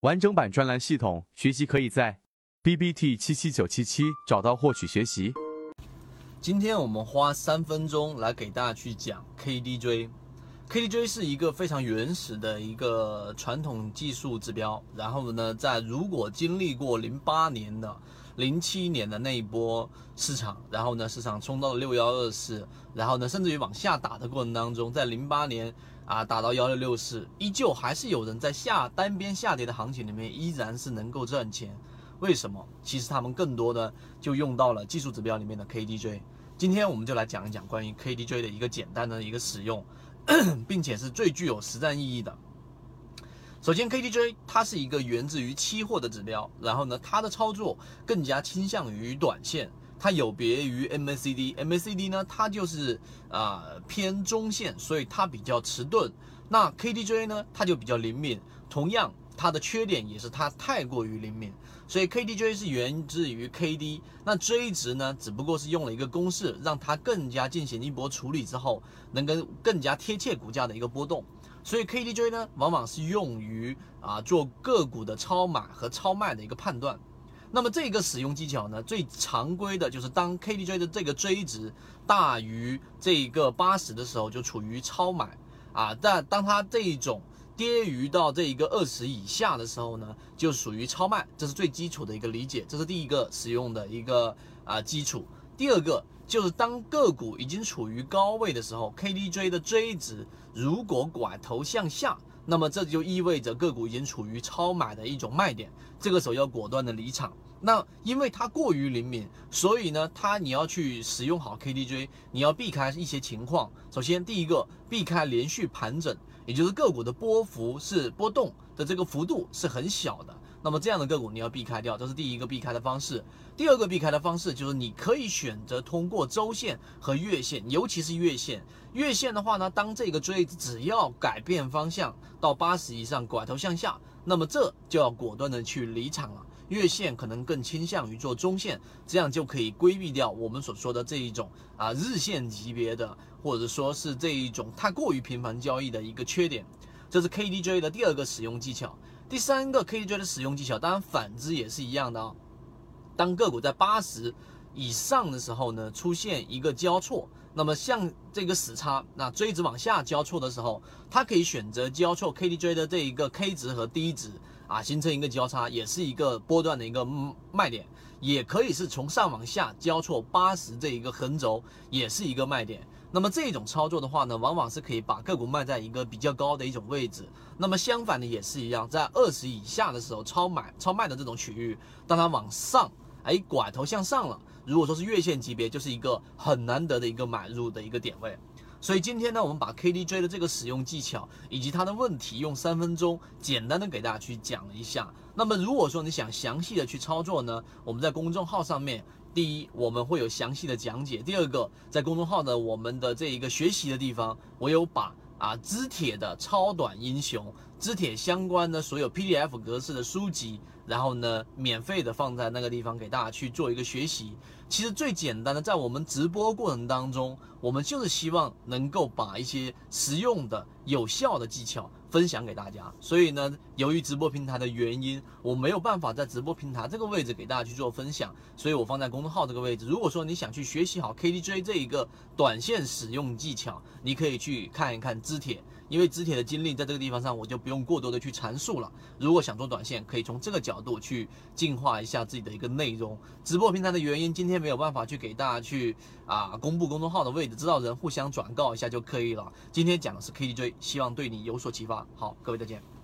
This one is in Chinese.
完整版专栏系统学习可以在 B B T 七七九七七找到获取学习。今天我们花三分钟来给大家去讲 KDJ。KDJ 是一个非常原始的一个传统技术指标。然后呢，在如果经历过零八年的、零七年的那一波市场，然后呢，市场冲到了六幺二四，然后呢，甚至于往下打的过程当中，在零八年。啊，打到幺六六四，依旧还是有人在下单边下跌的行情里面，依然是能够赚钱。为什么？其实他们更多的就用到了技术指标里面的 KDJ。今天我们就来讲一讲关于 KDJ 的一个简单的一个使用，并且是最具有实战意义的。首先，KDJ 它是一个源自于期货的指标，然后呢，它的操作更加倾向于短线。它有别于 MACD，MACD 呢，它就是啊偏中线，所以它比较迟钝。那 KDJ 呢，它就比较灵敏。同样，它的缺点也是它太过于灵敏。所以 KDJ 是源自于 KD，那 J 值呢，只不过是用了一个公式，让它更加进行一波处理之后，能跟更加贴切股价的一个波动。所以 KDJ 呢，往往是用于啊做个股的超买和超卖的一个判断。那么这个使用技巧呢，最常规的就是当 KDJ 的这个追值大于这一个八十的时候，就处于超买啊。但当它这一种跌于到这一个二十以下的时候呢，就属于超卖。这是最基础的一个理解，这是第一个使用的一个啊基础。第二个就是当个股已经处于高位的时候，KDJ 的 J 值如果拐头向下。那么这就意味着个股已经处于超买的一种卖点，这个时候要果断的离场。那因为它过于灵敏，所以呢，它你要去使用好 KDJ，你要避开一些情况。首先，第一个避开连续盘整，也就是个股的波幅是波动的这个幅度是很小的。那么这样的个股你要避开掉，这是第一个避开的方式。第二个避开的方式就是你可以选择通过周线和月线，尤其是月线。月线的话呢，当这个追只要改变方向到八十以上，拐头向下，那么这就要果断的去离场了。月线可能更倾向于做中线，这样就可以规避掉我们所说的这一种啊日线级别的，或者说是这一种太过于频繁交易的一个缺点。这是 KDJ 的第二个使用技巧。第三个 KDJ 的使用技巧，当然反之也是一样的啊。当个股在八十以上的时候呢，出现一个交错，那么像这个死叉，那追值往下交错的时候，它可以选择交错 KDJ 的这一个 K 值和 D 值啊，形成一个交叉，也是一个波段的一个卖点。也可以是从上往下交错八十这一个横轴，也是一个卖点。那么这种操作的话呢，往往是可以把个股卖在一个比较高的一种位置。那么相反的也是一样，在二十以下的时候，超买超卖的这种区域，当它往上，哎，拐头向上了，如果说是月线级别，就是一个很难得的一个买入的一个点位。所以今天呢，我们把 KDJ 的这个使用技巧以及它的问题，用三分钟简单的给大家去讲了一下。那么如果说你想详细的去操作呢，我们在公众号上面，第一我们会有详细的讲解；第二个，在公众号的我们的这一个学习的地方，我有把啊知铁的超短英雄、知铁相关的所有 PDF 格式的书籍。然后呢，免费的放在那个地方给大家去做一个学习。其实最简单的，在我们直播过程当中，我们就是希望能够把一些实用的、有效的技巧。分享给大家，所以呢，由于直播平台的原因，我没有办法在直播平台这个位置给大家去做分享，所以我放在公众号这个位置。如果说你想去学习好 KDJ 这一个短线使用技巧，你可以去看一看知铁，因为知铁的经历在这个地方上，我就不用过多的去阐述了。如果想做短线，可以从这个角度去进化一下自己的一个内容。直播平台的原因，今天没有办法去给大家去啊公布公众号的位置，知道人互相转告一下就可以了。今天讲的是 KDJ，希望对你有所启发。好，各位再见。